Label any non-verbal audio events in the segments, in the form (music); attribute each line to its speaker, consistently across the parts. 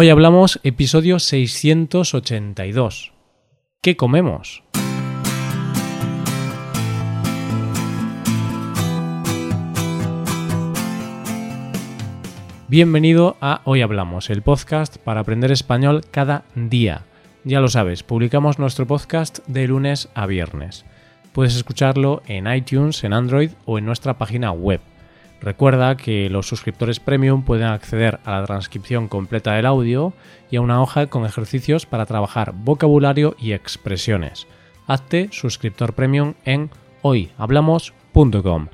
Speaker 1: Hoy hablamos episodio 682. ¿Qué comemos? Bienvenido a Hoy Hablamos, el podcast para aprender español cada día. Ya lo sabes, publicamos nuestro podcast de lunes a viernes. Puedes escucharlo en iTunes, en Android o en nuestra página web Recuerda que los suscriptores premium pueden acceder a la transcripción completa del audio y a una hoja con ejercicios para trabajar vocabulario y expresiones. Hazte suscriptor premium en hoyhablamos.com.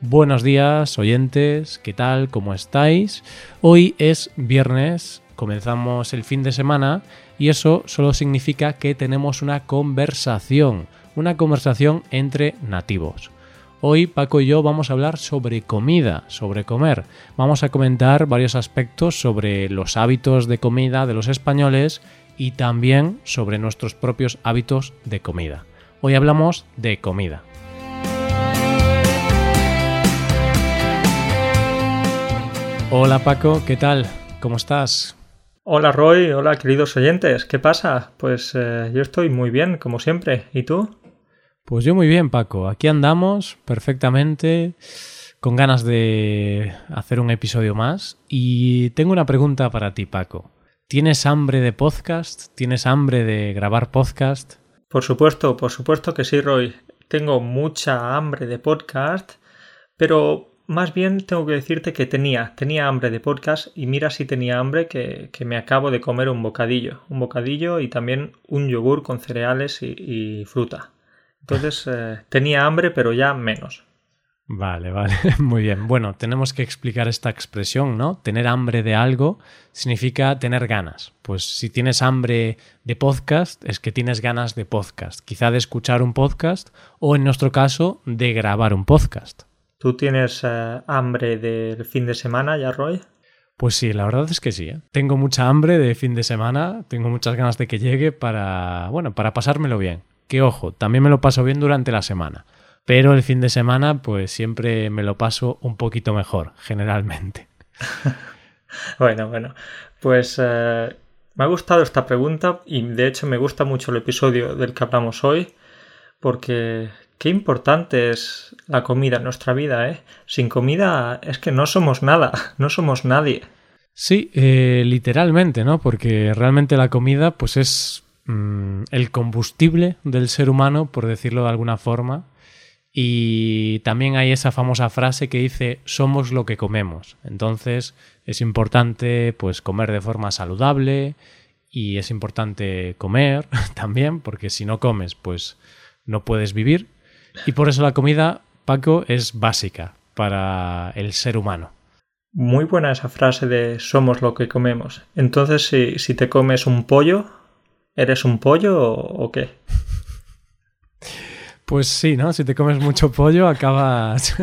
Speaker 1: Buenos días, oyentes, ¿qué tal? ¿Cómo estáis? Hoy es viernes, comenzamos el fin de semana y eso solo significa que tenemos una conversación, una conversación entre nativos. Hoy Paco y yo vamos a hablar sobre comida, sobre comer. Vamos a comentar varios aspectos sobre los hábitos de comida de los españoles y también sobre nuestros propios hábitos de comida. Hoy hablamos de comida. Hola Paco, ¿qué tal? ¿Cómo estás?
Speaker 2: Hola Roy, hola queridos oyentes, ¿qué pasa? Pues eh, yo estoy muy bien, como siempre. ¿Y tú?
Speaker 1: Pues yo muy bien, Paco. Aquí andamos perfectamente, con ganas de hacer un episodio más. Y tengo una pregunta para ti, Paco. ¿Tienes hambre de podcast? ¿Tienes hambre de grabar podcast?
Speaker 2: Por supuesto, por supuesto que sí, Roy. Tengo mucha hambre de podcast, pero más bien tengo que decirte que tenía, tenía hambre de podcast y mira si tenía hambre que, me acabo de comer un bocadillo, un bocadillo y también un yogur con cereales y fruta. Entonces eh, tenía hambre, pero ya menos.
Speaker 1: Vale, vale, (laughs) muy bien. Bueno, tenemos que explicar esta expresión, ¿no? Tener hambre de algo significa tener ganas. Pues si tienes hambre de podcast, es que tienes ganas de podcast. Quizá de escuchar un podcast o, en nuestro caso, de grabar un podcast.
Speaker 2: ¿Tú tienes eh, hambre del fin de semana ya, Roy?
Speaker 1: Pues sí, la verdad es que sí. ¿eh? Tengo mucha hambre de fin de semana, tengo muchas ganas de que llegue para, bueno, para pasármelo bien que ojo, también me lo paso bien durante la semana. Pero el fin de semana, pues siempre me lo paso un poquito mejor, generalmente. (laughs)
Speaker 2: bueno, bueno. Pues eh, me ha gustado esta pregunta y de hecho me gusta mucho el episodio del que hablamos hoy, porque qué importante es la comida en nuestra vida, ¿eh? Sin comida es que no somos nada, (laughs) no somos nadie.
Speaker 1: Sí, eh, literalmente, ¿no? Porque realmente la comida, pues es Mm, el combustible del ser humano, por decirlo de alguna forma. Y también hay esa famosa frase que dice somos lo que comemos. Entonces es importante pues comer de forma saludable y es importante comer (laughs) también porque si no comes pues no puedes vivir y por eso la comida Paco es básica para el ser humano.
Speaker 2: Muy buena esa frase de somos lo que comemos. Entonces si, si te comes un pollo ¿Eres un pollo o, qué?
Speaker 1: Pues sí, ¿no? Si te comes mucho pollo acabas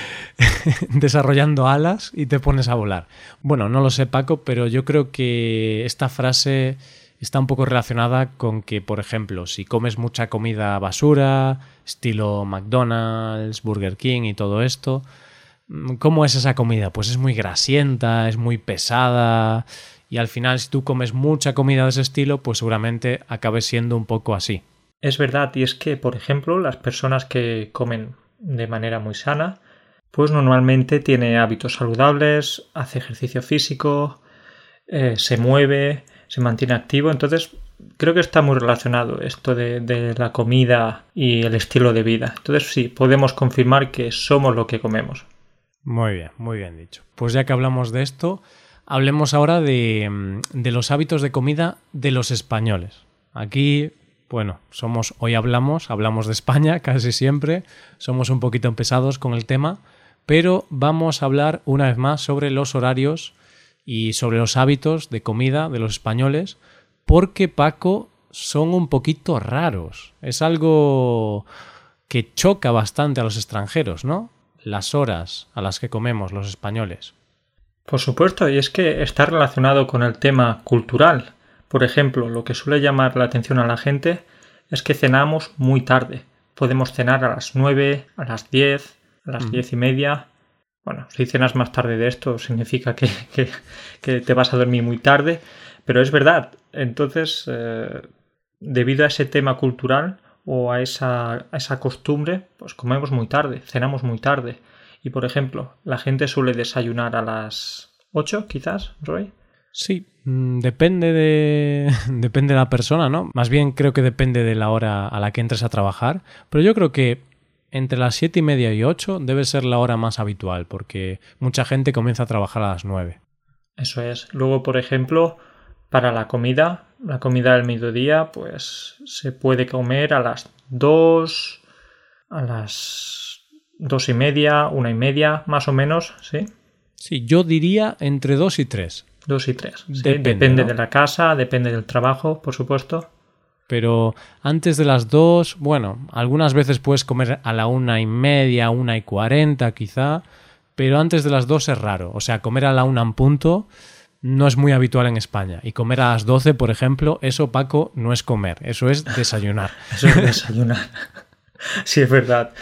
Speaker 1: (laughs) desarrollando alas y te pones a volar. Bueno, no lo sé Paco, pero yo creo que esta frase está un poco relacionada con que, por ejemplo, si comes mucha comida basura, estilo McDonald's, Burger King y todo esto, ¿cómo es esa comida? Pues es muy grasienta, es muy pesada, y al final si tú comes mucha comida de ese estilo, pues seguramente acabes siendo un poco así.
Speaker 2: Es verdad, y es que, por ejemplo, las personas que comen de manera muy sana, pues normalmente tiene hábitos saludables, hace ejercicio físico, eh, se mueve, se mantiene activo, entonces creo que está muy relacionado esto de, de, la comida y el estilo de vida. Entonces sí, podemos confirmar que somos lo que comemos.
Speaker 1: Muy bien, muy bien dicho. Pues ya que hablamos de esto, Hablemos ahora de, de, los hábitos de comida de los españoles. Aquí, bueno, somos, hoy hablamos, hablamos de España (laughs) casi siempre, somos un poquito pesados con el tema, pero vamos a hablar una vez más sobre los horarios y sobre los hábitos de comida de los españoles, porque Paco son un poquito raros. Es algo que choca bastante a los extranjeros, ¿no? Las horas a las que comemos los españoles.
Speaker 2: Por supuesto, y es que está relacionado con el tema cultural. Por ejemplo, lo que suele llamar la atención a la gente es que cenamos muy tarde. Podemos cenar a las nueve, a las diez, a las diez y media. bueno, si cenas más tarde de esto significa que, te vas a dormir muy tarde, pero es verdad. Entonces, eh, debido a ese tema cultural o a esa, a esa costumbre, pues comemos muy tarde, cenamos muy tarde. Y por ejemplo, la gente suele desayunar a las 8, quizás, Roy.
Speaker 1: Sí, mm, depende de, (laughs) depende de la persona, ¿no? Más bien creo que depende de la hora a la que entres a trabajar, pero yo creo que entre las siete y media y ocho debe ser la hora más habitual, porque mucha gente comienza a trabajar a las nueve.
Speaker 2: Eso es. Luego, por ejemplo, para la comida, la comida del mediodía, pues se puede comer a las dos, a las dos y media, una y media, más o menos, ¿sí?
Speaker 1: Sí, yo diría entre dos y tres.
Speaker 2: Dos y tres. depende, de la casa, depende del trabajo, por supuesto.
Speaker 1: Pero antes de las dos, bueno, algunas veces puedes comer a la una y media, una y cuarenta quizá, pero antes de las dos es raro. O sea, comer a la una en punto no es muy habitual en España. Y comer a las doce, por ejemplo, eso, Paco, no es comer, eso es desayunar. (laughs)
Speaker 2: eso es desayunar. (laughs) (laughs) sí, es verdad.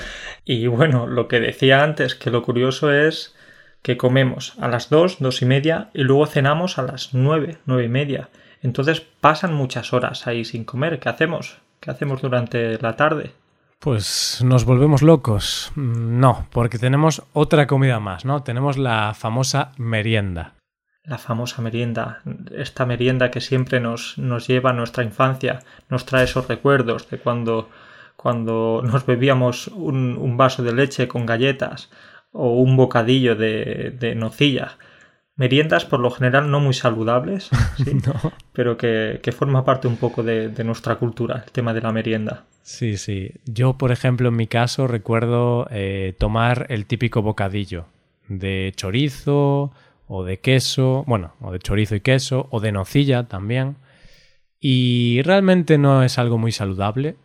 Speaker 2: Y bueno, lo que decía antes, que lo curioso es que comemos a las dos, dos y media, y luego cenamos a las nueve, nueve y media. Entonces pasan muchas horas ahí sin comer. ¿Qué hacemos? ¿Qué hacemos durante la tarde?
Speaker 1: Pues nos volvemos locos. No, porque tenemos otra comida más, ¿no? Tenemos la famosa merienda.
Speaker 2: La famosa merienda, esta merienda que siempre nos, nos lleva a nuestra infancia, nos trae esos recuerdos de cuando, cuando nos bebíamos un, vaso de leche con galletas o un bocadillo de, de nocilla meriendas por lo general no muy saludables, (laughs) pero que, forma parte un poco de, nuestra cultura, el tema de la merienda.
Speaker 1: Sí, sí. Yo, por ejemplo, en mi caso recuerdo eh, tomar el típico bocadillo de chorizo o de queso, bueno, o de chorizo y queso, o de nocilla también. Y realmente no es algo muy saludable,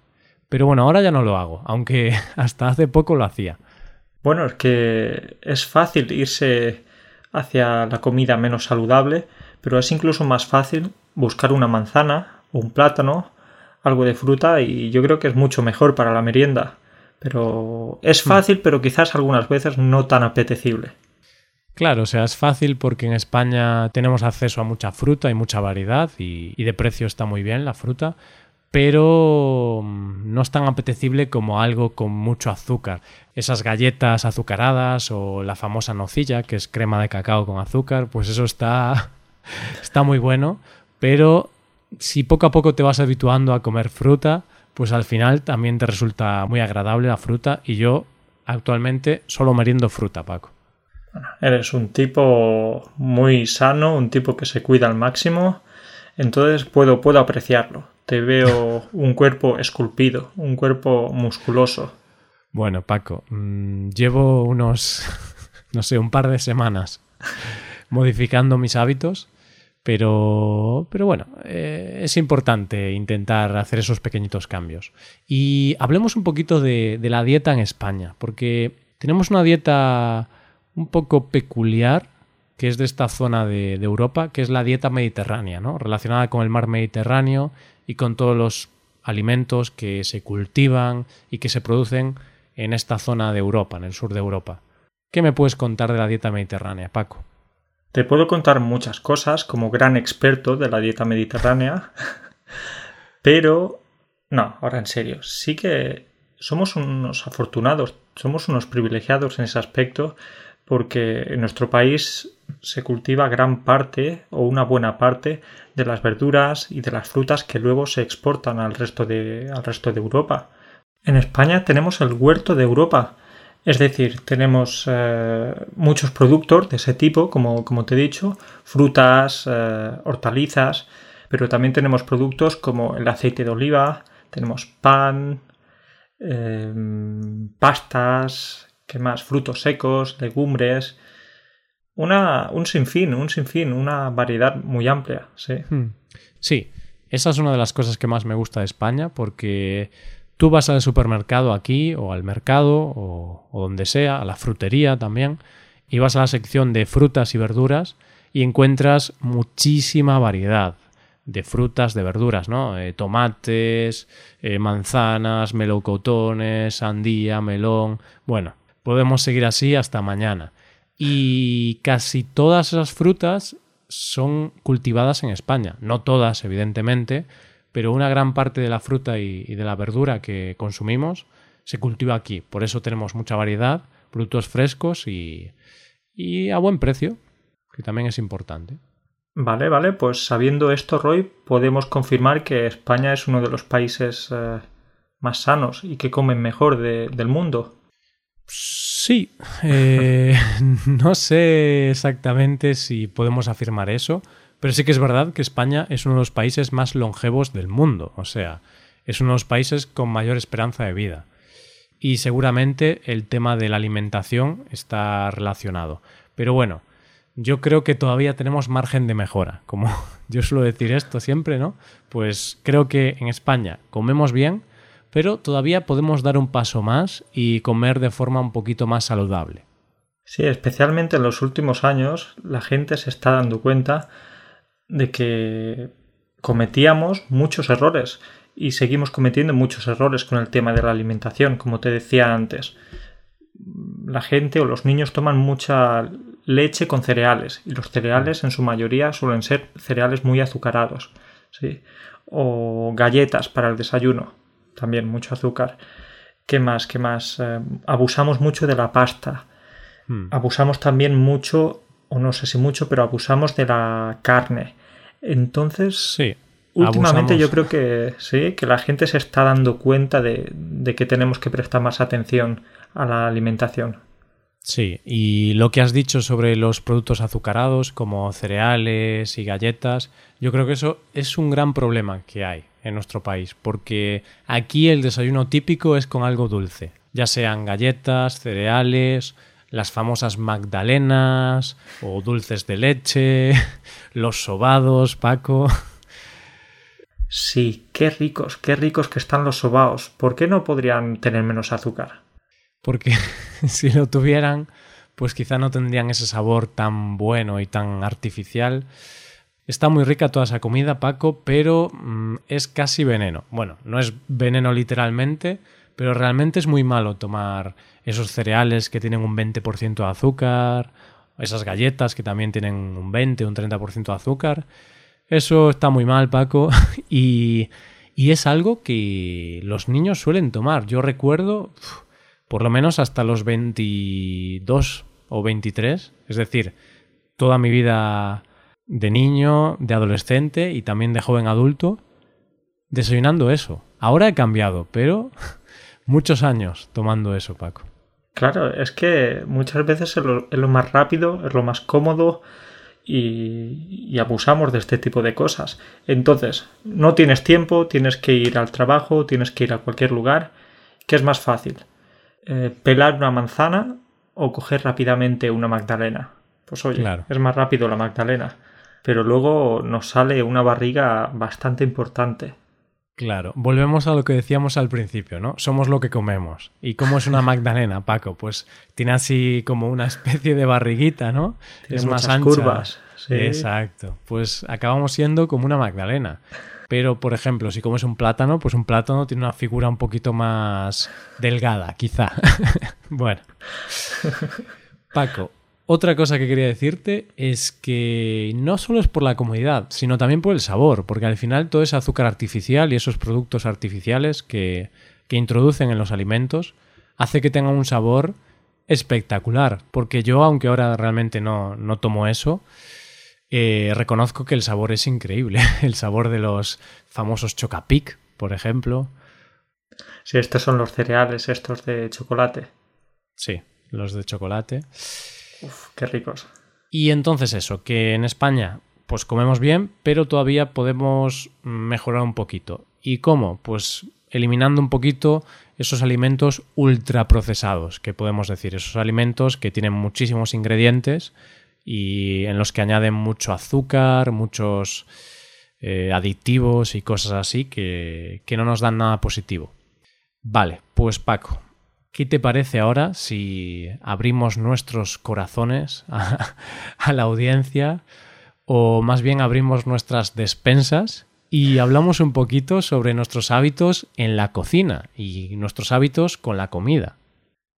Speaker 1: pero bueno, ahora ya no lo hago, aunque (laughs) hasta hace poco lo hacía.
Speaker 2: Bueno, es que es fácil irse hacia la comida menos saludable, pero es incluso más fácil buscar una manzana, un plátano, algo de fruta y yo creo que es mucho mejor para la merienda. Pero es hmm. fácil, pero quizás algunas veces no tan apetecible.
Speaker 1: Claro, o sea, es fácil porque en España tenemos acceso a mucha fruta y mucha variedad y, de precio está muy bien la fruta, pero mm, no es tan apetecible como algo con mucho azúcar. Esas galletas azucaradas o la famosa nocilla, que es crema de cacao con azúcar, pues eso está, (laughs) está muy bueno, pero si poco a poco te vas habituando a comer fruta, pues al final también te resulta muy agradable la fruta y yo actualmente solo meriendo fruta, Paco.
Speaker 2: eres un tipo muy sano, un tipo que se cuida al máximo, entonces puedo, puedo apreciarlo te veo un cuerpo esculpido, un cuerpo musculoso.
Speaker 1: Bueno, Paco, mm, llevo unos, (laughs) no sé, un par de semanas modificando mis hábitos, pero, pero bueno, eh, es importante intentar hacer esos pequeñitos cambios. Y hablemos un poquito de, de la dieta en España, porque tenemos una dieta un poco peculiar que es de esta zona de, Europa, que es la dieta mediterránea, ¿no? relacionada con el mar Mediterráneo y con todos los alimentos que se cultivan y que se producen en esta zona de Europa, en el sur de Europa. ¿Qué me puedes contar de la dieta mediterránea, Paco?
Speaker 2: Te puedo contar muchas cosas como gran experto de la dieta mediterránea, (laughs) pero no, ahora en serio, sí que somos unos afortunados, somos unos privilegiados en ese aspecto porque en nuestro país se cultiva gran parte o una buena parte de las verduras y de las frutas que luego se exportan al resto de, al resto de Europa. En España tenemos el huerto de Europa, es decir, tenemos eh, muchos productos de ese tipo, como, como te he dicho, frutas, eh, hortalizas, pero también tenemos productos como el aceite de oliva, tenemos pan, eh, pastas, ¿Qué más? Frutos secos, legumbres. Una, un sinfín, un sinfín, una variedad muy amplia, sí. Hmm.
Speaker 1: Sí, esa es una de las cosas que más me gusta de España porque tú vas al supermercado aquí o al mercado o, donde sea, a la frutería también, y vas a la sección de frutas y verduras y encuentras muchísima variedad de frutas, de verduras, ¿no? Eh, tomates, eh, manzanas, melocotones, sandía, melón. Bueno, Podemos seguir así hasta mañana. Y casi todas esas frutas son cultivadas en España. No todas, evidentemente, pero una gran parte de la fruta y, de la verdura que consumimos se cultiva aquí. Por eso tenemos mucha variedad, productos frescos y, a buen precio, que también es importante.
Speaker 2: Vale, vale, pues sabiendo esto, Roy, podemos confirmar que España es uno de los países eh, más sanos y que comen mejor del mundo.
Speaker 1: Sí, eh, (laughs) no sé exactamente si podemos afirmar eso, pero sí que es verdad que España es uno de los países más longevos del mundo, o sea, es uno de los países con mayor esperanza de vida. Y seguramente el tema de la alimentación está relacionado. Pero bueno, yo creo que todavía tenemos margen de mejora. Como (laughs) yo suelo decir esto siempre, ¿no? Pues creo que en España comemos bien, pero todavía podemos dar un paso más y comer de forma un poquito más saludable.
Speaker 2: Sí, especialmente en los últimos años la gente se está dando cuenta de que cometíamos muchos errores y seguimos cometiendo muchos errores con el tema de la alimentación, como te decía antes. La gente o los niños toman mucha leche con cereales y los cereales en su mayoría suelen ser cereales muy azucarados, ¿sí? O galletas para el desayuno, también mucho azúcar. ¿Qué más? ¿Qué más? Eh, abusamos mucho de la pasta. Hmm. Abusamos también mucho, o no sé si mucho, pero abusamos de la carne. Entonces,
Speaker 1: sí,
Speaker 2: últimamente yo creo que sí, que la gente se está dando cuenta de, de que tenemos que prestar más atención a la alimentación.
Speaker 1: Sí, y lo que has dicho sobre los productos azucarados como cereales y galletas, yo creo que eso es un gran problema que hay en nuestro país, porque aquí el desayuno típico es con algo dulce, ya sean galletas, cereales, las famosas magdalenas o dulces de leche, (laughs) los sobados, Paco.
Speaker 2: Sí, qué ricos, qué ricos que están los sobaos. ¿Por qué no podrían tener menos azúcar?
Speaker 1: porque (laughs) si lo tuvieran, pues quizá no tendrían ese sabor tan bueno y tan artificial. Está muy rica toda esa comida, Paco, pero mm, es casi veneno. Bueno, no es veneno literalmente, pero realmente es muy malo tomar esos cereales que tienen un 20% de azúcar, esas galletas que también tienen un 20, un 30% de azúcar. Eso está muy mal, Paco, (laughs) y, y, es algo que los niños suelen tomar. Yo recuerdo por lo menos hasta los 22 o 23, es decir, toda mi vida de niño, de adolescente y también de joven adulto, desayunando eso. Ahora he cambiado, pero (laughs) muchos años tomando eso, Paco.
Speaker 2: Claro, es que muchas veces es lo, más rápido, es lo más cómodo y, y, abusamos de este tipo de cosas. Entonces, no tienes tiempo, tienes que ir al trabajo, tienes que ir a cualquier lugar. ¿Qué es más fácil? Eh, pelar una manzana o coger rápidamente una magdalena. Pues oye, es más rápido la magdalena. Pero luego nos sale una barriga bastante importante.
Speaker 1: Claro, volvemos a lo que decíamos al principio, ¿no? Somos lo que comemos. ¿Y cómo es una magdalena, Paco? Pues tiene así como una especie de barriguita, ¿no?
Speaker 2: es más ancha. curvas.
Speaker 1: Exacto. Pues acabamos siendo como una magdalena. Pero, por ejemplo, si comes un plátano, pues un plátano tiene una figura un poquito más delgada, quizá. (laughs) bueno. (laughs) Paco, otra cosa que quería decirte es que no solo es por la comodidad, sino también por el sabor, porque al final todo ese azúcar artificial y esos productos artificiales que, que introducen en los alimentos hace que tengan un sabor espectacular. Porque yo, aunque ahora realmente no, no tomo eso, eh, reconozco que el sabor es increíble. (laughs) El sabor de los famosos Chocapic, por ejemplo.
Speaker 2: Sí, estos son los cereales, estos de chocolate.
Speaker 1: Sí, los de chocolate.
Speaker 2: Uf, qué ricos.
Speaker 1: Y entonces eso, que en España pues comemos bien, pero todavía podemos mejorar un poquito. ¿Y cómo? Pues eliminando un poquito esos alimentos ultraprocesados, que podemos decir, esos alimentos que tienen muchísimos ingredientes y en los que añaden mucho azúcar, muchos eh, aditivos y cosas así que, que no nos dan nada positivo. Vale, pues Paco, ¿qué te parece ahora si abrimos nuestros corazones a, la audiencia o más bien abrimos nuestras despensas y hablamos un poquito sobre nuestros hábitos en la cocina y nuestros hábitos con la comida?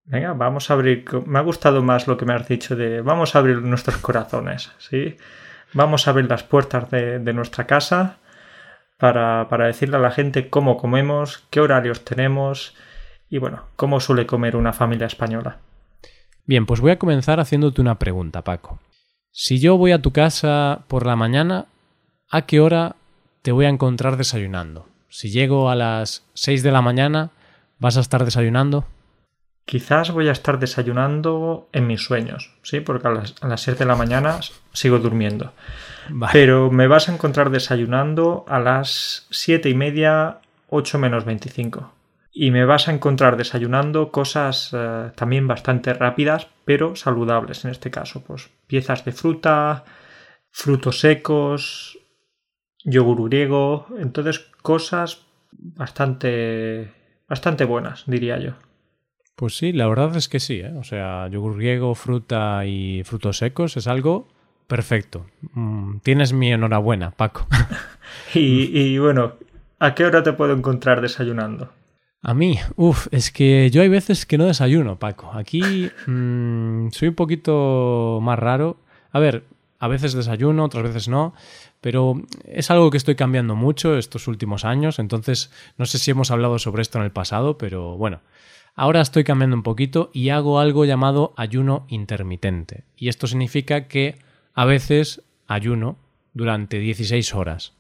Speaker 2: Venga, vamos a abrir. Me ha gustado más lo que me has dicho de vamos a abrir nuestros corazones, ¿sí? Vamos a abrir las puertas de, nuestra casa para, para, decirle a la gente cómo comemos, qué horarios tenemos y bueno, cómo suele comer una familia española.
Speaker 1: Bien, pues voy a comenzar haciéndote una pregunta, Paco. Si yo voy a tu casa por la mañana, ¿a qué hora te voy a encontrar desayunando? Si llego a las 6 de la mañana, ¿vas a estar desayunando?
Speaker 2: Quizás voy a estar desayunando en mis sueños, ¿sí? Porque a las, a 7 de la mañana sigo durmiendo. Pero me vas a encontrar desayunando a las 7 y media, 8 menos 25. Y me vas a encontrar desayunando cosas eh, también bastante rápidas, pero saludables en este caso. Pues piezas de fruta, frutos secos, yogur griego. Entonces, cosas bastante, bastante buenas, diría yo.
Speaker 1: Pues sí, la verdad es que sí. ¿eh? O sea, yogur griego, fruta y frutos secos es algo perfecto. Mm, tienes mi enhorabuena, Paco. (laughs) (laughs)
Speaker 2: y, bueno, ¿a qué hora te puedo encontrar desayunando?
Speaker 1: A mí, uff, es que yo hay veces que no desayuno, Paco. Aquí mm, soy un poquito más raro. A ver, a veces desayuno, otras veces no, pero es algo que estoy cambiando mucho estos últimos años, entonces no sé si hemos hablado sobre esto en el pasado, pero bueno, Ahora estoy cambiando un poquito y hago algo llamado ayuno intermitente. Y esto significa que a veces ayuno durante 16 horas.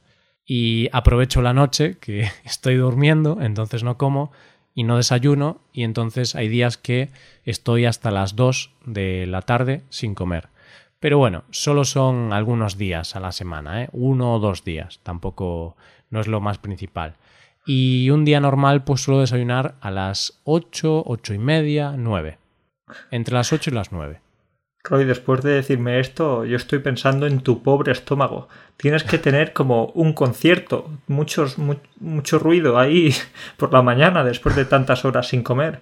Speaker 1: Y aprovecho la noche que (laughs) estoy durmiendo, entonces no como y no desayuno y entonces hay días que estoy hasta las 2 de la tarde sin comer. Pero bueno, solo son algunos días a la semana, ¿eh? uno o dos días, tampoco no es lo más principal. Y un día normal, pues suelo desayunar a las 8, 8 y media, 9. Entre las 8 y las 9.
Speaker 2: Roy, después de decirme esto, yo estoy pensando en tu pobre estómago. Tienes que tener como un concierto, muchos, mucho ruido ahí (laughs) por la mañana después de tantas horas sin comer.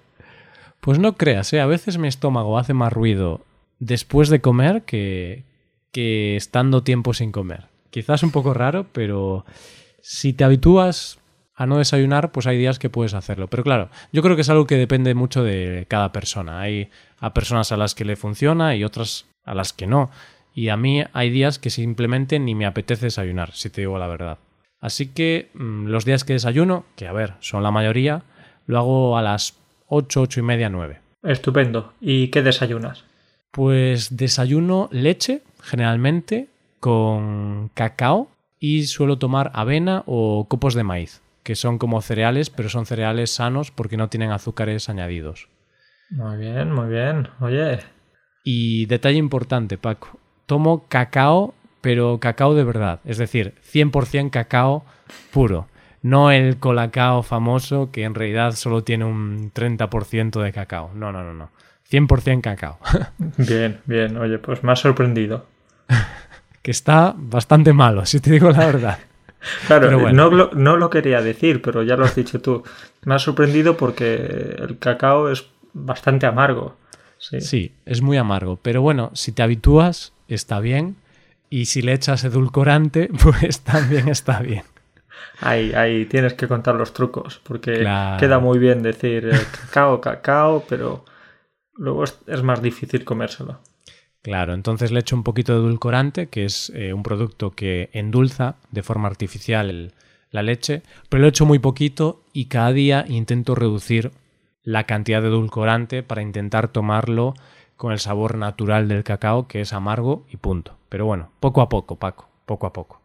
Speaker 1: Pues no creas, ¿eh? a veces mi estómago hace más ruido después de comer que, que estando tiempo sin comer. Quizás un poco raro, pero si te habitúas a no desayunar, pues hay días que puedes hacerlo. Pero claro, yo creo que es algo que depende mucho de cada persona. Hay a personas a las que le funciona y otras a las que no. Y a mí hay días que simplemente ni me apetece desayunar, si te digo la verdad. Así que mm, los días que desayuno, que a ver, son la mayoría, lo hago a las 8, 8 y media, 9.
Speaker 2: Estupendo. ¿Y qué desayunas?
Speaker 1: Pues desayuno leche, generalmente, con cacao y suelo tomar avena o copos de maíz que son como cereales, pero son cereales sanos porque no tienen azúcares añadidos.
Speaker 2: Muy bien, muy bien. Oye.
Speaker 1: Y detalle importante, Paco. Tomo cacao, pero cacao de verdad. Es decir, 100% cacao puro. No el colacao famoso que en realidad solo tiene un 30% de cacao. No, no, no, no. 100% cacao. (laughs)
Speaker 2: Bien, bien. Oye, pues me ha sorprendido. (laughs)
Speaker 1: que está bastante malo, si te digo la verdad.
Speaker 2: Claro, no, lo, no lo quería decir, pero ya lo has dicho tú. Me ha sorprendido porque el cacao es bastante amargo. Sí.
Speaker 1: sí, es muy amargo. Pero bueno, si te habitúas, está bien. Y si le echas edulcorante, (laughs) pues también está bien.
Speaker 2: Ahí, ahí tienes que contar los trucos, porque queda muy bien decir eh, cacao, cacao, pero luego es más difícil comérselo.
Speaker 1: Claro, entonces le echo un poquito de edulcorante, que es eh, un producto que endulza de forma artificial la leche, pero lo echo muy poquito y cada día intento reducir la cantidad de edulcorante para intentar tomarlo con el sabor natural del cacao, que es amargo y punto. Pero bueno, poco a poco, Paco, poco a poco.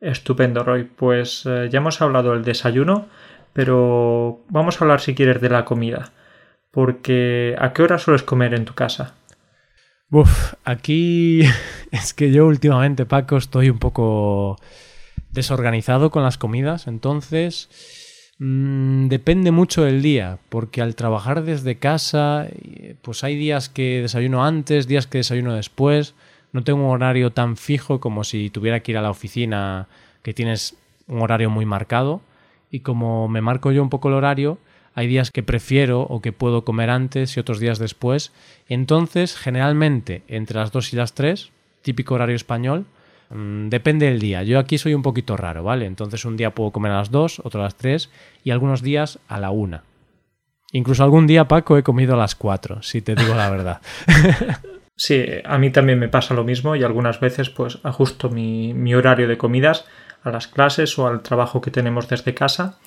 Speaker 2: Estupendo, Roy. Pues eh, ya hemos hablado del desayuno, pero vamos a hablar si quieres de la comida. Porque ¿a qué hora sueles comer en tu casa?
Speaker 1: Uf, aquí (laughs) es que yo últimamente, Paco, estoy un poco desorganizado con las comidas, entonces mm, depende mucho del día, porque al trabajar desde casa, pues hay días que desayuno antes, días que desayuno después, no tengo un horario tan fijo como si tuviera que ir a la oficina que tienes un horario muy marcado, y como me marco yo un poco el horario, hay días que prefiero o que puedo comer antes y otros días después. Entonces, generalmente, entre las 2 y las 3, típico horario español, mm, depende del día. Yo aquí soy un poquito raro, ¿vale? Entonces un día puedo comer a las 2, otro a las 3 y algunos días a la 1. Incluso algún día, Paco, he comido a las 4, si te digo la verdad. (laughs)
Speaker 2: sí, a mí también me pasa lo mismo y algunas veces pues ajusto mi, mi horario de comidas a las clases o al trabajo que tenemos desde casa.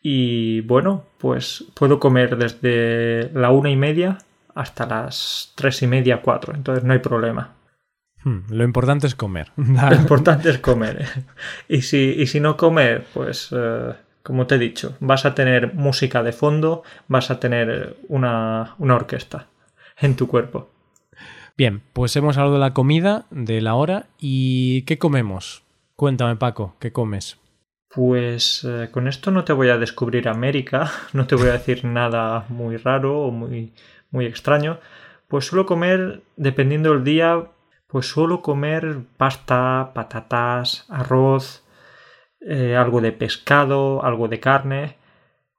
Speaker 2: Y bueno, pues puedo comer desde la una y media hasta las tres y media, cuatro. Entonces no hay problema.
Speaker 1: Hmm, lo importante es comer. (laughs)
Speaker 2: Lo (laughs) importante es comer. Y si, y si no comer, pues eh, como te he dicho, vas a tener música de fondo, vas a tener una, una orquesta en tu cuerpo.
Speaker 1: Bien, pues hemos hablado de la comida, de la hora y ¿qué comemos? Cuéntame, Paco, ¿qué comes?
Speaker 2: Pues eh, con esto no te voy a descubrir América, (laughs) no te voy a decir nada muy raro o muy, muy extraño. Pues suelo comer, dependiendo del día, pues suelo comer pasta, patatas, arroz, eh, algo de pescado, algo de carne,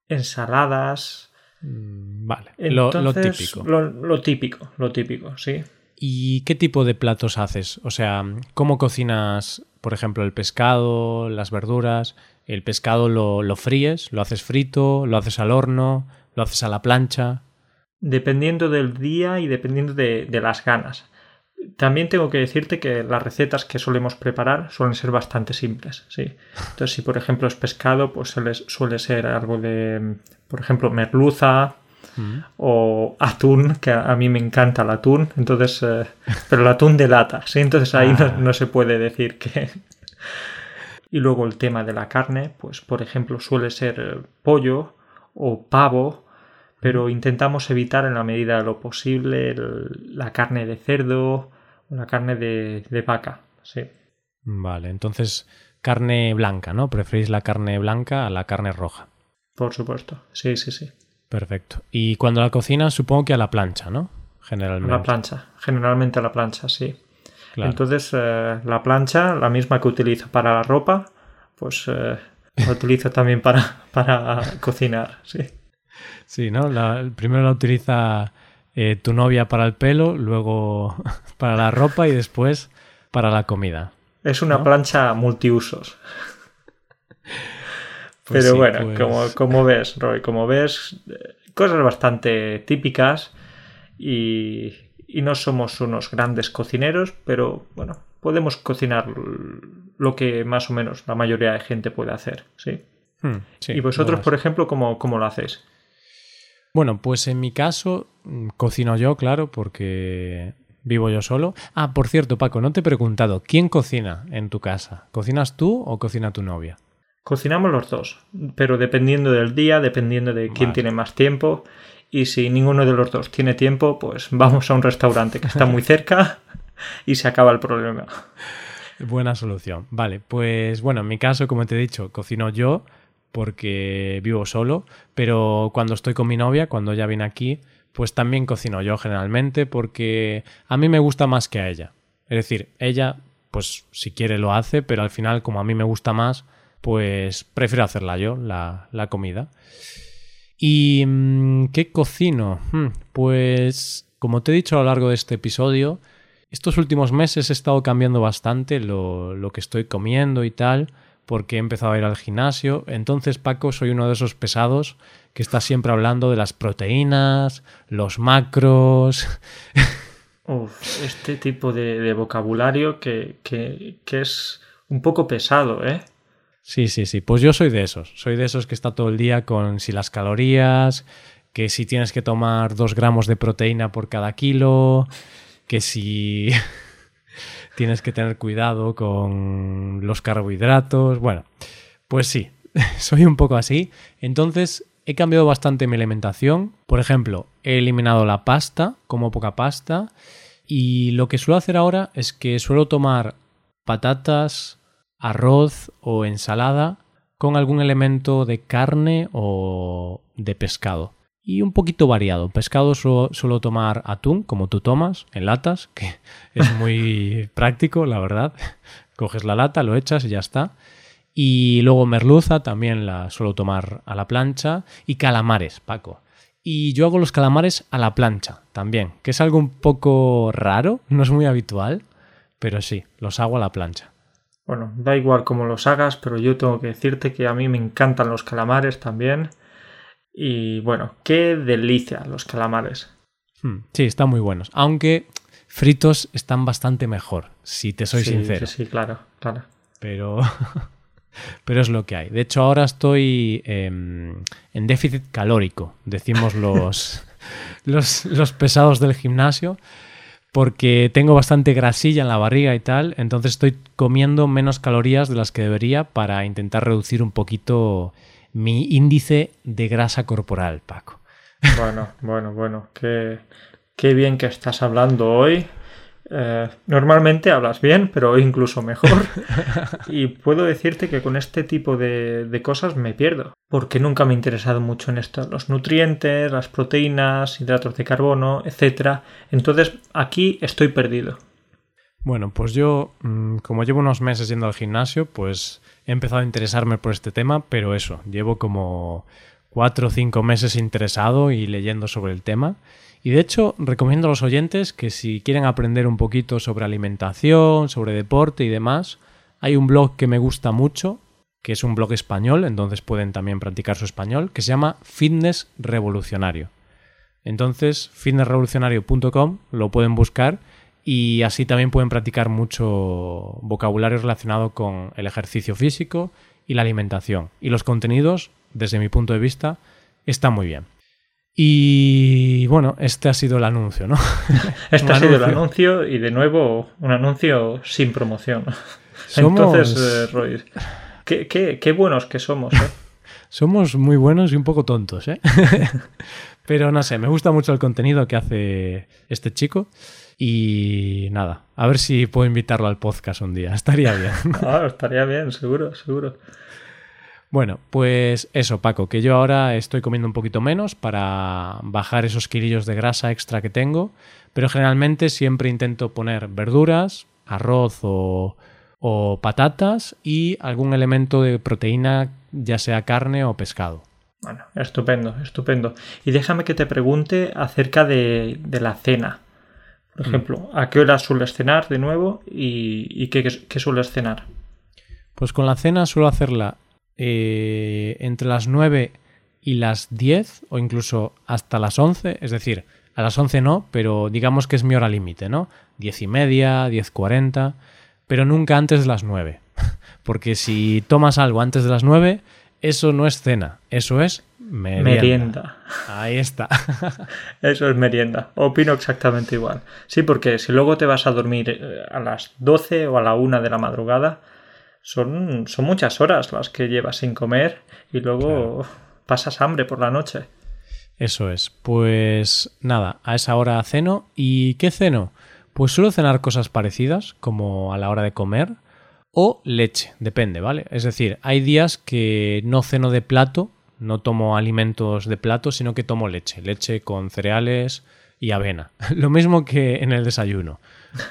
Speaker 2: ensaladas.
Speaker 1: Mm, vale, lo, típico.
Speaker 2: Lo, típico, lo típico, sí.
Speaker 1: ¿Y qué tipo de platos haces? O sea, ¿cómo cocinas, por ejemplo, el pescado, las verduras? ¿El pescado lo, lo fríes? ¿Lo haces frito? ¿Lo haces al horno? ¿Lo haces a la plancha?
Speaker 2: Dependiendo del día y dependiendo de las ganas. También tengo que decirte que las recetas que solemos preparar suelen ser bastante simples, sí. Entonces, si por ejemplo es pescado, pues suele ser algo de, por ejemplo, merluza mm. o atún, que a, mí me encanta el atún, entonces, eh, pero el atún de lata, sí. Entonces ahí no, ah. no se puede decir que... (laughs) y luego el tema de la carne, pues por ejemplo suele ser pollo o pavo pero intentamos evitar en la medida de lo posible la carne de cerdo o la carne de, de, vaca. Sí.
Speaker 1: Vale, entonces carne blanca, ¿no? Preferís la carne blanca a la carne roja.
Speaker 2: Por supuesto, sí, sí, sí.
Speaker 1: Perfecto. Y cuando la cocinas, supongo que a la plancha, ¿no? Generalmente.
Speaker 2: A la plancha, generalmente a la plancha, sí. Entonces, eh, la plancha, la misma que utilizo para la ropa, pues eh, la utilizo también para, (laughs) para cocinar, sí.
Speaker 1: Sí, ¿no? primero la utiliza eh, tu novia para el pelo, luego (laughs) para la ropa y después para la comida.
Speaker 2: Es una plancha multiusos. (laughs) Pues Pero bueno, pues como, como, ves, Roy, como ves, cosas bastante típicas y, y no somos unos grandes cocineros, pero bueno, podemos cocinar lo que más o menos la mayoría de gente puede hacer, ¿sí? Hmm, y vosotros, por ejemplo, ¿cómo, ¿cómo, lo hacéis?
Speaker 1: Bueno, pues en mi caso mm, cocino yo, claro, porque vivo yo solo. Ah, por cierto, Paco, no te he preguntado, ¿quién cocina en tu casa? ¿Cocinas tú o cocina tu novia?
Speaker 2: Cocinamos los dos, pero dependiendo del día, dependiendo de quién tiene más tiempo. Y si ninguno de los dos tiene tiempo, pues (laughs) vamos a un restaurante que está muy cerca y se acaba el problema.
Speaker 1: Buena solución. Vale, pues bueno, en mi caso, como te he dicho, cocino yo porque vivo solo, pero cuando estoy con mi novia, cuando ella viene aquí, pues también cocino yo generalmente porque a mí me gusta más que a ella. Es decir, ella, pues si quiere lo hace, pero al final como a mí me gusta más, pues prefiero hacerla yo, la, la comida. ¿Y mm, qué cocino? Hmm, pues como te he dicho a lo largo de este episodio, estos últimos meses he estado cambiando bastante lo, lo que estoy comiendo y tal porque he empezado a ir al gimnasio. Entonces, Paco, soy uno de esos pesados que está siempre hablando de las proteínas, los macros. (laughs)
Speaker 2: Este tipo de, vocabulario que, que, que, es un poco pesado, ¿eh?
Speaker 1: Sí, sí, sí. Pues yo soy de esos. Soy de esos que está todo el día con si las calorías, que si tienes que tomar dos gramos de proteína por cada kilo, que si (laughs) tienes que tener cuidado con los carbohidratos. Bueno, pues sí, (laughs) soy un poco así. Entonces he cambiado bastante mi alimentación. Por ejemplo, he eliminado la pasta, como poca pasta. Y lo que suelo hacer ahora es que suelo tomar patatas, arroz o ensalada con algún elemento de carne o de pescado y un poquito variado. Pescado suelo, tomar atún, como tú tomas, en latas, que (laughs) es muy (laughs) práctico, la verdad. Coges la lata, lo echas y ya está. Y luego merluza también la suelo tomar a la plancha. Y calamares, Paco. Y yo hago los calamares a la plancha también, que es algo un poco raro, no es muy habitual, pero sí, los hago a la plancha.
Speaker 2: Bueno, da igual cómo los hagas, pero yo tengo que decirte que a mí me encantan los calamares también Y bueno, qué delicia los calamares.
Speaker 1: Hmm, sí, están muy buenos. Aunque fritos están bastante mejor, si te soy sincero.
Speaker 2: Sí, sí, claro, claro.
Speaker 1: Pero, (laughs) pero es lo que hay. De hecho, ahora estoy em, en déficit calórico, decimos los, (laughs) los, los pesados del gimnasio porque tengo bastante grasilla en la barriga y tal, entonces estoy comiendo menos calorías de las que debería para intentar reducir un poquito mi índice de grasa corporal, Paco.
Speaker 2: Bueno, bueno, bueno, qué, qué bien que estás hablando hoy. Eh, normalmente hablas bien, pero incluso mejor. (laughs) y puedo decirte que con este tipo de, de, cosas me pierdo, porque nunca me he interesado mucho en esto, los nutrientes, las proteínas, hidratos de carbono, etc. Entonces aquí estoy perdido.
Speaker 1: Bueno, pues yo, mm, como llevo unos meses yendo al gimnasio, pues he empezado a interesarme por este tema, pero eso, llevo como cuatro o cinco meses interesado y leyendo sobre el tema. Y de hecho, recomiendo a los oyentes que si quieren aprender un poquito sobre alimentación, sobre deporte y demás, hay un blog que me gusta mucho, que es un blog español, entonces pueden también practicar su español, que se llama Fitness Revolucionario. Entonces, fitnessrevolucionario.com lo pueden buscar y así también pueden practicar mucho vocabulario relacionado con el ejercicio físico y la alimentación. Y los contenidos, desde mi punto de vista, están muy bien. Y bueno, este ha sido el anuncio, ¿no? (laughs)
Speaker 2: Este ha sido el anuncio y de nuevo un anuncio sin promoción. (laughs) Entonces, eh, Roy, qué, qué, qué, buenos que somos, ¿eh? (laughs)
Speaker 1: Somos muy buenos y un poco tontos, ¿eh? Pero no sé, me gusta mucho el contenido que hace este chico. Y nada, a ver si puedo invitarlo al podcast un día. Estaría bien.
Speaker 2: Ah, estaría bien, seguro, seguro.
Speaker 1: Bueno, pues eso, Paco, que yo ahora estoy comiendo un poquito menos para bajar esos kilillos de grasa extra que tengo, pero generalmente siempre intento poner verduras, arroz o, o patatas y algún elemento de proteína, ya sea carne o pescado.
Speaker 2: Bueno, estupendo, estupendo. Y déjame que te pregunte acerca de, de la cena. Por mm. ejemplo, ¿a qué hora sueles cenar de nuevo y, y qué, qué, sueles cenar?
Speaker 1: Pues con la cena suelo hacerla eh, entre las 9 y las 10 o incluso hasta las 11, es decir, a las 11 no, pero digamos que es mi hora límite, ¿no? 10 y media, 10.40, pero nunca antes de las 9. (laughs) Porque si tomas algo antes de las 9, eso no es cena, eso es merienda. merienda. Ahí está. (laughs)
Speaker 2: eso es merienda. Opino exactamente igual. Sí, porque si luego te vas a dormir eh, a las 12 o a la 1 de la madrugada, son, son muchas horas las que llevas sin comer y luego pasas hambre por la noche.
Speaker 1: Eso es. Pues nada, a esa hora ceno. ¿Y qué ceno? Pues suelo cenar cosas parecidas, como a la hora de comer, o leche, depende, ¿vale? Es decir, hay días que no ceno de plato, no tomo alimentos de plato, sino que tomo leche, leche con cereales y avena. (laughs) Lo mismo que en el desayuno.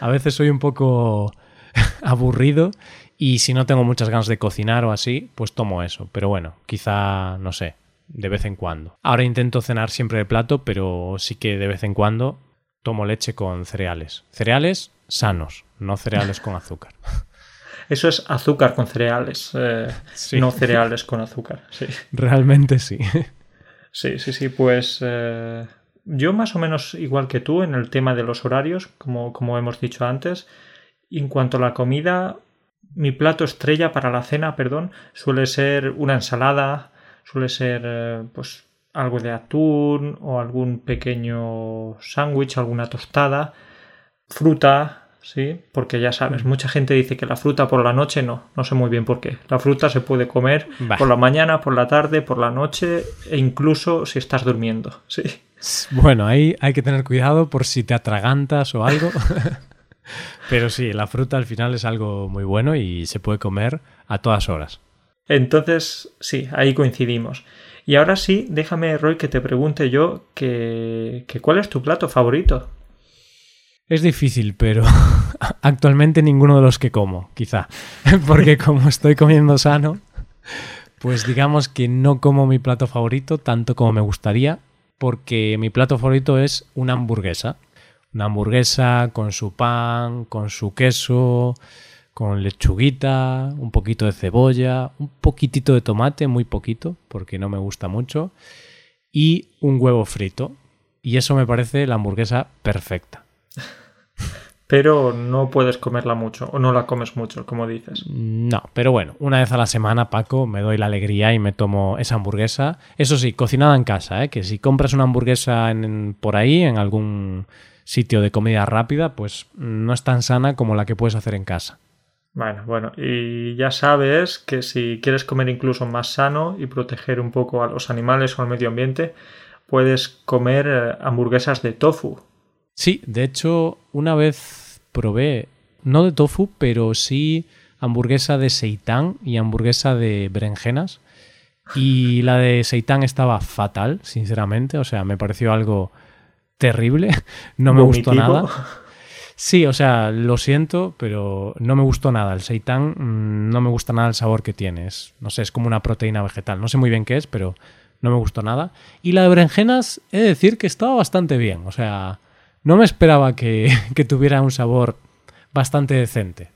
Speaker 1: A veces soy un poco (laughs) aburrido y si no tengo muchas ganas de cocinar o así, pues tomo eso. Pero bueno, quizá, no sé, de vez en cuando. Ahora intento cenar siempre de plato, pero sí que de vez en cuando tomo leche con cereales. Cereales sanos, no cereales con azúcar. (laughs)
Speaker 2: Eso es azúcar con cereales, eh, no cereales con azúcar. Sí. (laughs)
Speaker 1: Realmente sí. (laughs)
Speaker 2: Sí, sí, sí. Pues eh, yo más o menos igual que tú en el tema de los horarios, como, como hemos dicho antes. en cuanto a la comida, mi plato estrella para la cena, perdón, suele ser una ensalada, suele ser eh, pues algo de atún o algún pequeño sándwich, alguna tostada, fruta, sí, porque ya sabes, mucha gente dice que la fruta por la noche no, no sé muy bien por qué. La fruta se puede comer por la mañana, por la tarde, por la noche e incluso si estás durmiendo, (laughs) sí.
Speaker 1: Bueno, ahí hay que tener cuidado por si te atragantas o algo. (laughs) Pero sí, la fruta al final es algo muy bueno y se puede comer a todas horas.
Speaker 2: Entonces, sí, ahí coincidimos. Y ahora sí, déjame, Roy, que te pregunte yo que, que cuál es tu plato favorito.
Speaker 1: Es difícil, pero (laughs) actualmente ninguno de los que como, quizá. (laughs) Porque como estoy comiendo sano, pues digamos que no como mi plato favorito tanto como me gustaría, porque mi plato favorito es una hamburguesa una hamburguesa con su pan, con su queso, con lechuguita, un poquito de cebolla, un poquitito de tomate, muy poquito, porque no me gusta mucho. y un huevo frito. Y eso me parece la hamburguesa perfecta. (laughs)
Speaker 2: Pero no puedes comerla mucho o no la comes mucho, como dices.
Speaker 1: No, pero bueno, una vez a la semana, Paco, me doy la alegría y me tomo esa hamburguesa. Eso sí, cocinada en casa, ¿eh? que si compras una hamburguesa en, por ahí, en algún sitio de comida rápida, pues no es tan sana como la que puedes hacer en casa.
Speaker 2: Bueno, bueno, y ya sabes que si quieres comer incluso más sano y proteger un poco a los animales o al medio ambiente, puedes comer eh, hamburguesas de tofu.
Speaker 1: Sí, de hecho, una vez probé, no de tofu, pero sí hamburguesa de seitán y hamburguesa de berenjenas. Y la de seitán estaba fatal, sinceramente. O sea, me pareció algo terrible. (laughs) No me gustó nada. (laughs) Sí, o sea, lo siento, pero no me gustó nada. El seitán mm, no me gusta nada el sabor que tiene. no sé, es como una proteína vegetal. No sé muy bien qué es, pero no me gustó nada. Y la de berenjenas, he de decir que estaba bastante bien. O sea, no me esperaba que, (laughs) tuviera un sabor bastante decente.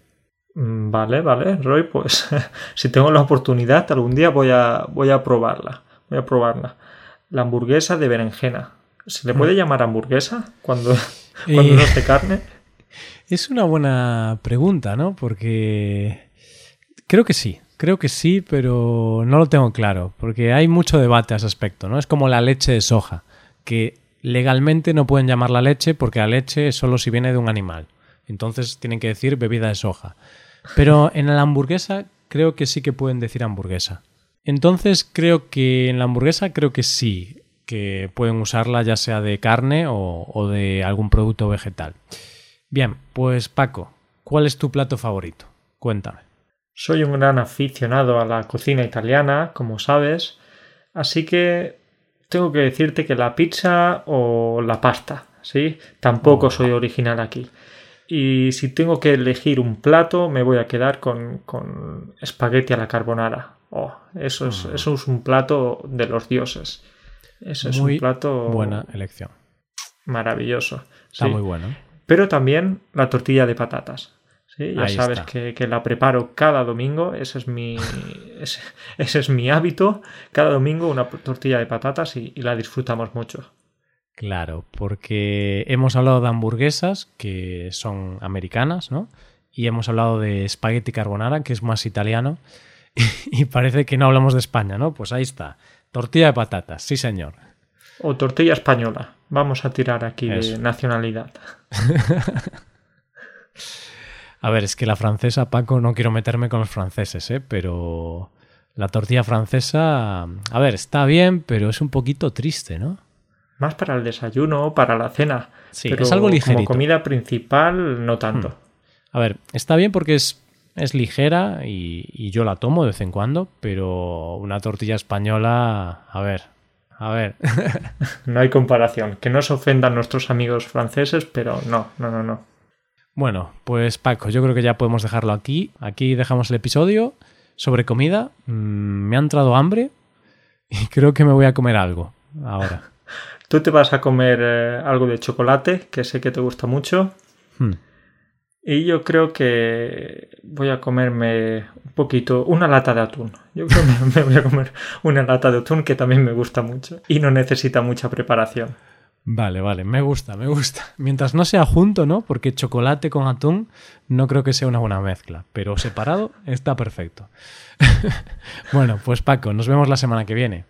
Speaker 2: Mm, vale, vale, Roy, pues si tengo la oportunidad, algún día voy a, voy a probarla. Voy a probarla. La hamburguesa de berenjena. ¿Se le puede mm. llamar hamburguesa cuando, (laughs) cuando no es carne? (laughs)
Speaker 1: Es una buena pregunta, ¿no? Porque creo que sí. Creo que sí, pero no lo tengo claro, porque hay mucho debate a ese aspecto, ¿no? Es como la leche de soja, que legalmente no pueden llamarla leche porque la leche es solo si viene de un animal. Entonces tienen que decir bebida de soja. Pero en la hamburguesa creo que sí que pueden decir hamburguesa. Entonces creo que en la hamburguesa creo que sí, que pueden usarla ya sea de carne o, o de algún producto vegetal. Bien, pues Paco, ¿cuál es tu plato favorito? Cuéntame.
Speaker 2: Soy un gran aficionado a la cocina italiana, como sabes, así que tengo que decirte que la pizza o la pasta, ¿sí? Tampoco oh. soy original aquí. Y si tengo que elegir un plato, me voy a quedar con, con espagueti a la carbonara. Oh, eso es, mm. eso es un plato de los dioses. Eso es un plato.
Speaker 1: Buena elección.
Speaker 2: Maravilloso.
Speaker 1: Está muy bueno.
Speaker 2: Pero también la tortilla de patatas. Ya sabes que, la preparo cada domingo, ese es mi, (laughs) ese, es mi hábito. Cada domingo una tortilla de patatas y, la disfrutamos mucho.
Speaker 1: Claro, porque hemos hablado de hamburguesas que son americanas, ¿no? Y hemos hablado de spaghetti carbonara, que es más italiano. (laughs) Y, parece que no hablamos de España, ¿no? Pues ahí está. Tortilla de patatas, sí señor.
Speaker 2: O tortilla española. Vamos a tirar aquí de nacionalidad. (laughs)
Speaker 1: A ver, es que la francesa, Paco, no quiero meterme con los franceses, ¿eh? Pero la tortilla francesa, a ver, está bien, pero es un poquito triste, ¿no?
Speaker 2: Más para el desayuno o para la cena.
Speaker 1: Sí, es algo ligero.
Speaker 2: Como comida principal, no tanto. Hmm.
Speaker 1: A ver, está bien porque es, es ligera y, y, yo la tomo de vez en cuando, pero una tortilla española, a ver, a ver. (laughs)
Speaker 2: no hay comparación. Que no se ofendan nuestros amigos franceses, pero no, no, no, no.
Speaker 1: Bueno, pues Paco, yo creo que ya podemos dejarlo aquí. Aquí dejamos el episodio sobre comida. Mm, me ha entrado hambre y (laughs) creo que me voy a comer algo ahora. (laughs)
Speaker 2: Tú te vas a comer eh, algo de chocolate, que sé que te gusta mucho. Hmm. Y yo creo que voy a comerme un poquito, una lata de atún. Yo creo que (laughs) me voy a comer una lata de atún que también me gusta mucho y no necesita mucha preparación.
Speaker 1: Vale, vale, me gusta, me gusta. Mientras no sea junto, ¿no? Porque chocolate con atún no creo que sea una buena mezcla, pero separado está perfecto. (laughs) bueno, pues Paco, nos vemos la semana que viene.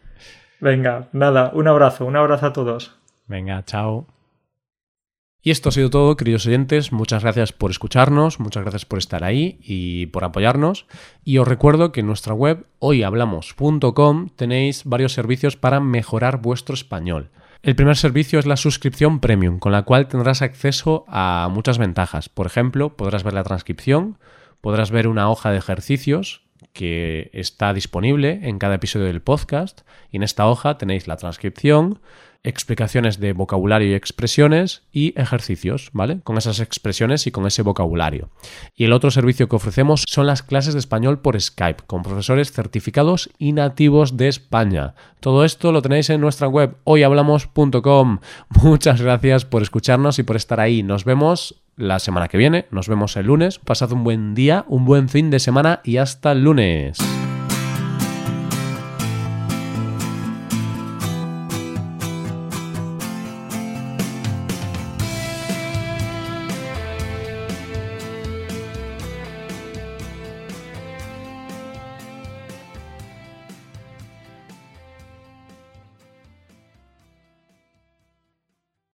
Speaker 2: Venga, nada, un abrazo, un abrazo a todos.
Speaker 1: Venga, chao. Y esto ha sido todo, queridos oyentes. Muchas gracias por escucharnos, muchas gracias por estar ahí y por apoyarnos. Y os recuerdo que en nuestra web hoyhablamos.com tenéis varios servicios para mejorar vuestro español. El primer servicio es la suscripción premium, con la cual tendrás acceso a muchas ventajas. Por ejemplo, podrás ver la transcripción, podrás ver una hoja de ejercicios que está disponible en cada episodio del podcast y en esta hoja tenéis la transcripción, explicaciones de vocabulario y expresiones y ejercicios, ¿vale? Con esas expresiones y con ese vocabulario. Y el otro servicio que ofrecemos son las clases de español por Skype, con profesores certificados y nativos de España. Todo esto lo tenéis en nuestra web hoyhablamos.com. Muchas gracias por escucharnos y por estar ahí. Nos vemos la semana que viene, nos vemos el lunes. Pasad un buen día, un buen fin de semana y hasta el lunes.